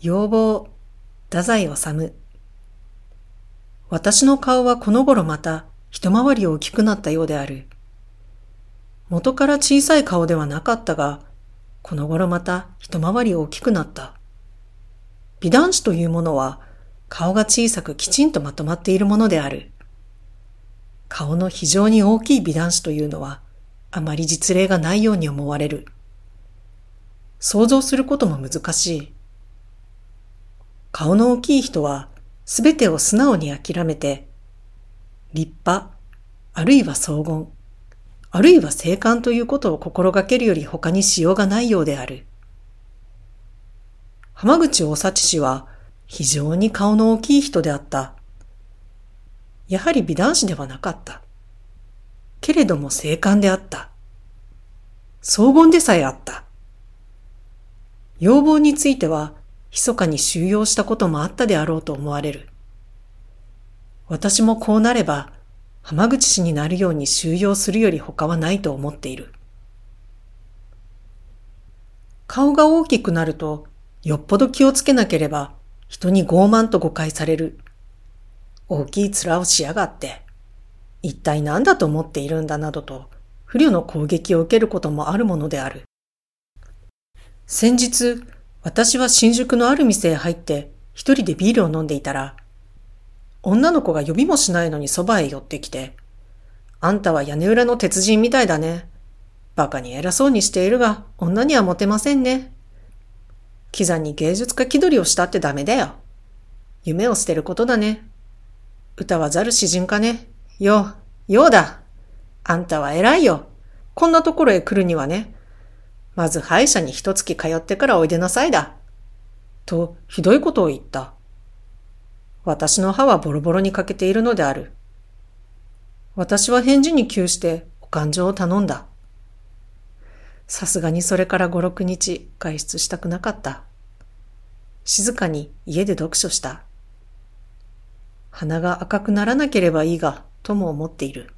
要望、太宰治。私の顔はこの頃また一回り大きくなったようである。元から小さい顔ではなかったが、この頃また一回り大きくなった。美男子というものは顔が小さくきちんとまとまっているものである。顔の非常に大きい美男子というのはあまり実例がないように思われる。想像することも難しい。顔の大きい人はすべてを素直に諦めて、立派、あるいは荘厳、あるいは静観ということを心がけるより他にしようがないようである。浜口大幸氏は非常に顔の大きい人であった。やはり美男子ではなかった。けれども静観であった。荘厳でさえあった。要望については密かに収容したこともあったであろうと思われる。私もこうなれば、浜口氏になるように収容するより他はないと思っている。顔が大きくなると、よっぽど気をつけなければ、人に傲慢と誤解される。大きい面をしやがって、一体何だと思っているんだなどと、不慮の攻撃を受けることもあるものである。先日、私は新宿のある店へ入って一人でビールを飲んでいたら、女の子が呼びもしないのにそばへ寄ってきて、あんたは屋根裏の鉄人みたいだね。バカに偉そうにしているが、女にはモテませんね。キザに芸術家気取りをしたってダメだよ。夢を捨てることだね。歌はざる詩人かね。よ、ようだ。あんたは偉いよ。こんなところへ来るにはね。まず歯医者に一月通ってからおいでなさいだ。と、ひどいことを言った。私の歯はボロボロに欠けているのである。私は返事に窮してお勘定を頼んだ。さすがにそれから五六日外出したくなかった。静かに家で読書した。鼻が赤くならなければいいが、とも思っている。